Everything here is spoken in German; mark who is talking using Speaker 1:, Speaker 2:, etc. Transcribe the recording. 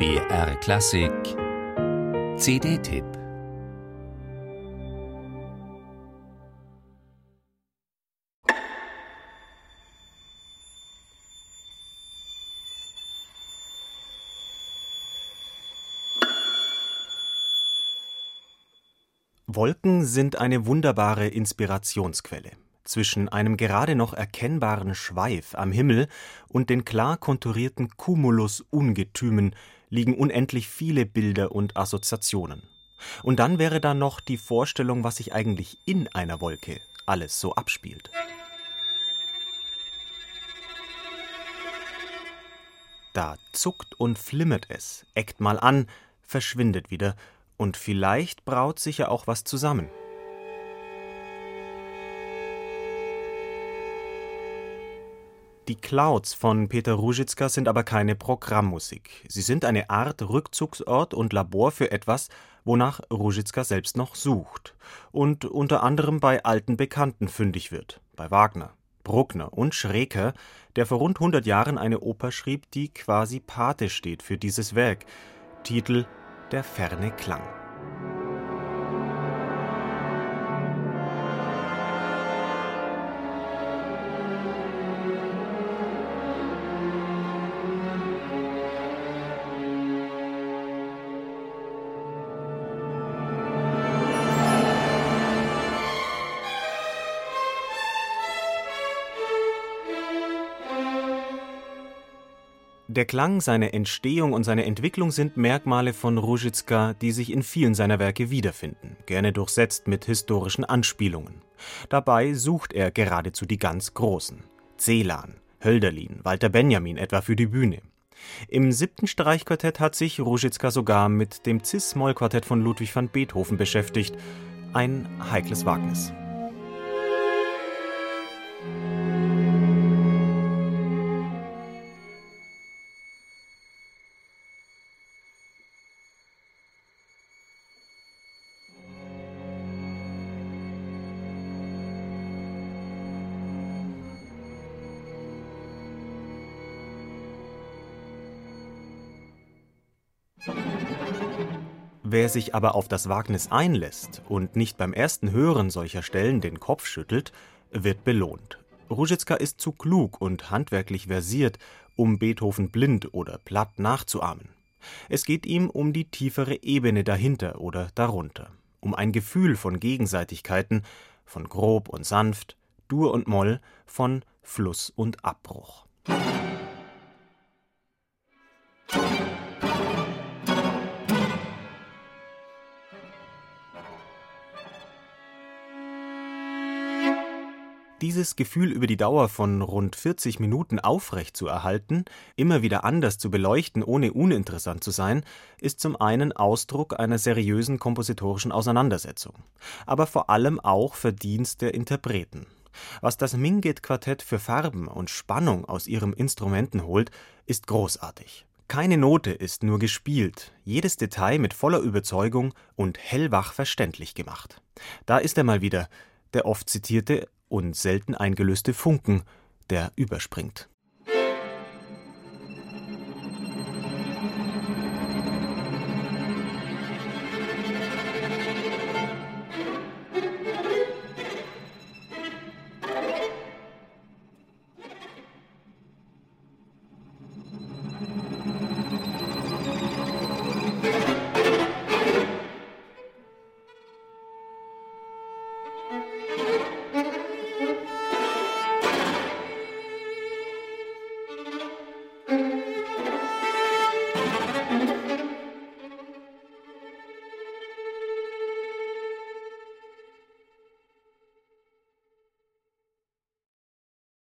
Speaker 1: BR Klassik CD-Tipp
Speaker 2: Wolken sind eine wunderbare Inspirationsquelle. Zwischen einem gerade noch erkennbaren Schweif am Himmel und den klar konturierten Cumulus-Ungetümen liegen unendlich viele Bilder und Assoziationen. Und dann wäre da noch die Vorstellung, was sich eigentlich in einer Wolke alles so abspielt. Da zuckt und flimmert es, eckt mal an, verschwindet wieder, und vielleicht braut sich ja auch was zusammen. Die Clouds von Peter Ruzicka sind aber keine Programmmusik. Sie sind eine Art Rückzugsort und Labor für etwas, wonach Ruzicka selbst noch sucht und unter anderem bei alten Bekannten fündig wird, bei Wagner, Bruckner und Schreker, der vor rund 100 Jahren eine Oper schrieb, die quasi Pate steht für dieses Werk. Titel Der ferne Klang. Der Klang, seine Entstehung und seine Entwicklung sind Merkmale von Ruzicka, die sich in vielen seiner Werke wiederfinden, gerne durchsetzt mit historischen Anspielungen. Dabei sucht er geradezu die ganz Großen. Celan, Hölderlin, Walter Benjamin etwa für die Bühne. Im siebten Streichquartett hat sich Ruzicka sogar mit dem Cis-Moll-Quartett von Ludwig van Beethoven beschäftigt. Ein heikles Wagnis. Wer sich aber auf das Wagnis einlässt und nicht beim ersten Hören solcher Stellen den Kopf schüttelt, wird belohnt. Ruzicka ist zu klug und handwerklich versiert, um Beethoven blind oder platt nachzuahmen. Es geht ihm um die tiefere Ebene dahinter oder darunter, um ein Gefühl von Gegenseitigkeiten, von grob und sanft, Dur und Moll, von Fluss und Abbruch. Dieses Gefühl über die Dauer von rund 40 Minuten aufrecht zu erhalten, immer wieder anders zu beleuchten, ohne uninteressant zu sein, ist zum einen Ausdruck einer seriösen kompositorischen Auseinandersetzung, aber vor allem auch Verdienst der Interpreten. Was das Minget-Quartett für Farben und Spannung aus ihrem Instrumenten holt, ist großartig. Keine Note ist nur gespielt, jedes Detail mit voller Überzeugung und hellwach verständlich gemacht. Da ist er mal wieder, der oft zitierte und selten eingelöste Funken, der überspringt.